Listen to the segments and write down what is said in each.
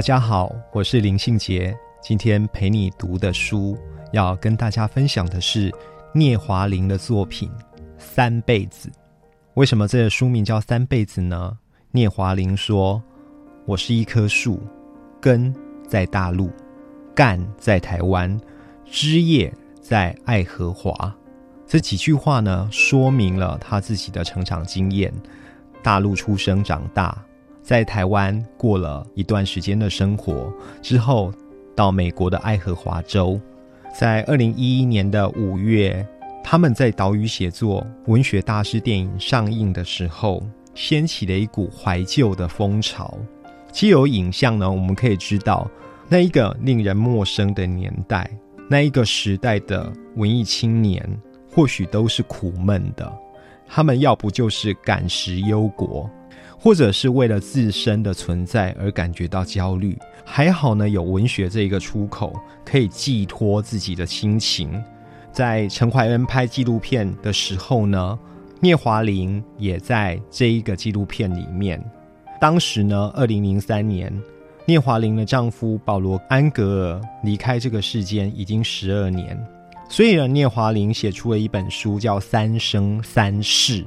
大家好，我是林信杰。今天陪你读的书，要跟大家分享的是聂华苓的作品《三辈子》。为什么这个书名叫《三辈子》呢？聂华苓说：“我是一棵树，根在大陆。”干在台湾，枝叶在爱荷华。这几句话呢，说明了他自己的成长经验。大陆出生长大，在台湾过了一段时间的生活之后，到美国的爱荷华州。在二零一一年的五月，他们在岛屿写作文学大师电影上映的时候，掀起了一股怀旧的风潮。既有影像呢，我们可以知道。那一个令人陌生的年代，那一个时代的文艺青年，或许都是苦闷的。他们要不就是感时忧国，或者是为了自身的存在而感觉到焦虑。还好呢，有文学这一个出口，可以寄托自己的心情。在陈怀恩拍纪录片的时候呢，聂华苓也在这一个纪录片里面。当时呢，二零零三年。聂华苓的丈夫保罗·安格尔离开这个世间已经十二年，所以呢，聂华苓写出了一本书叫《三生三世》。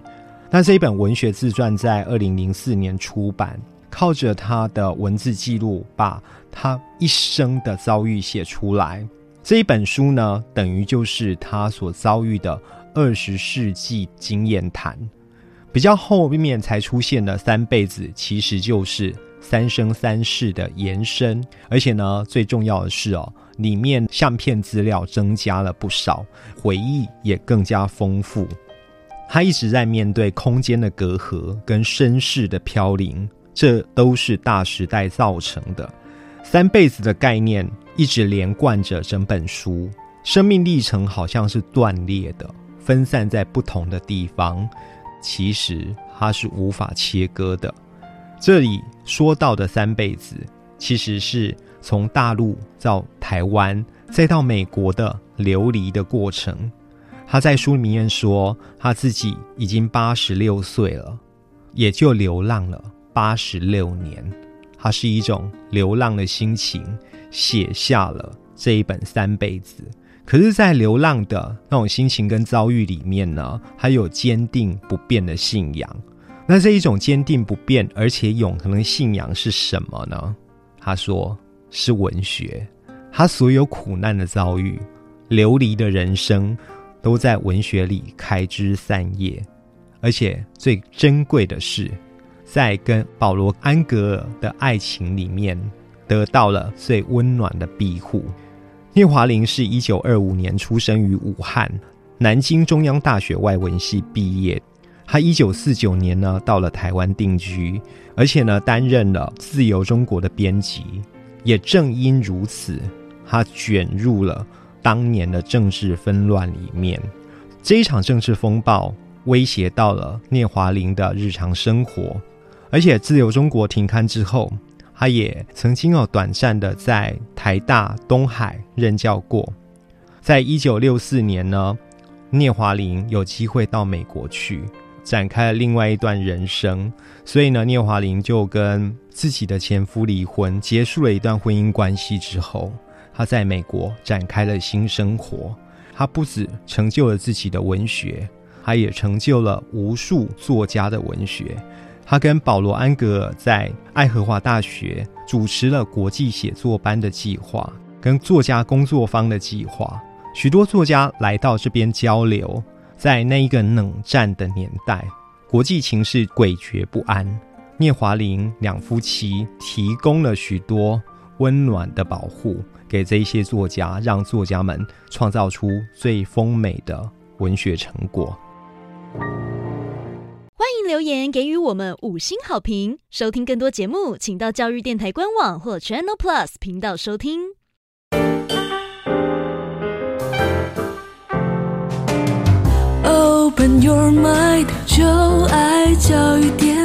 那这一本文学自传在二零零四年出版，靠着他的文字记录，把他一生的遭遇写出来。这一本书呢，等于就是他所遭遇的二十世纪经验谈。比较后面才出现的三辈子，其实就是。三生三世的延伸，而且呢，最重要的是哦，里面相片资料增加了不少，回忆也更加丰富。他一直在面对空间的隔阂跟身世的飘零，这都是大时代造成的。三辈子的概念一直连贯着整本书，生命历程好像是断裂的，分散在不同的地方，其实它是无法切割的。这里说到的三辈子，其实是从大陆到台湾，再到美国的流离的过程。他在书里面说，他自己已经八十六岁了，也就流浪了八十六年。他是一种流浪的心情，写下了这一本三辈子。可是，在流浪的那种心情跟遭遇里面呢，还有坚定不变的信仰。那这一种坚定不变而且永恒的信仰是什么呢？他说是文学，他所有苦难的遭遇、流离的人生，都在文学里开枝散叶。而且最珍贵的是，在跟保罗·安格尔的爱情里面，得到了最温暖的庇护。聂华苓是一九二五年出生于武汉，南京中央大学外文系毕业。他一九四九年呢到了台湾定居，而且呢担任了《自由中国》的编辑。也正因如此，他卷入了当年的政治纷乱里面。这一场政治风暴威胁到了聂华苓的日常生活，而且《自由中国》停刊之后，他也曾经哦短暂的在台大东海任教过。在一九六四年呢，聂华苓有机会到美国去。展开了另外一段人生，所以呢，聂华苓就跟自己的前夫离婚，结束了一段婚姻关系之后，他在美国展开了新生活。他不止成就了自己的文学，他也成就了无数作家的文学。他跟保罗·安格尔在爱荷华大学主持了国际写作班的计划，跟作家工作坊的计划，许多作家来到这边交流。在那一个冷战的年代，国际情势诡谲不安。聂华苓两夫妻提供了许多温暖的保护给这些作家，让作家们创造出最丰美的文学成果。欢迎留言给予我们五星好评。收听更多节目，请到教育电台官网或 Channel Plus 频道收听。Open your mind，就爱教育电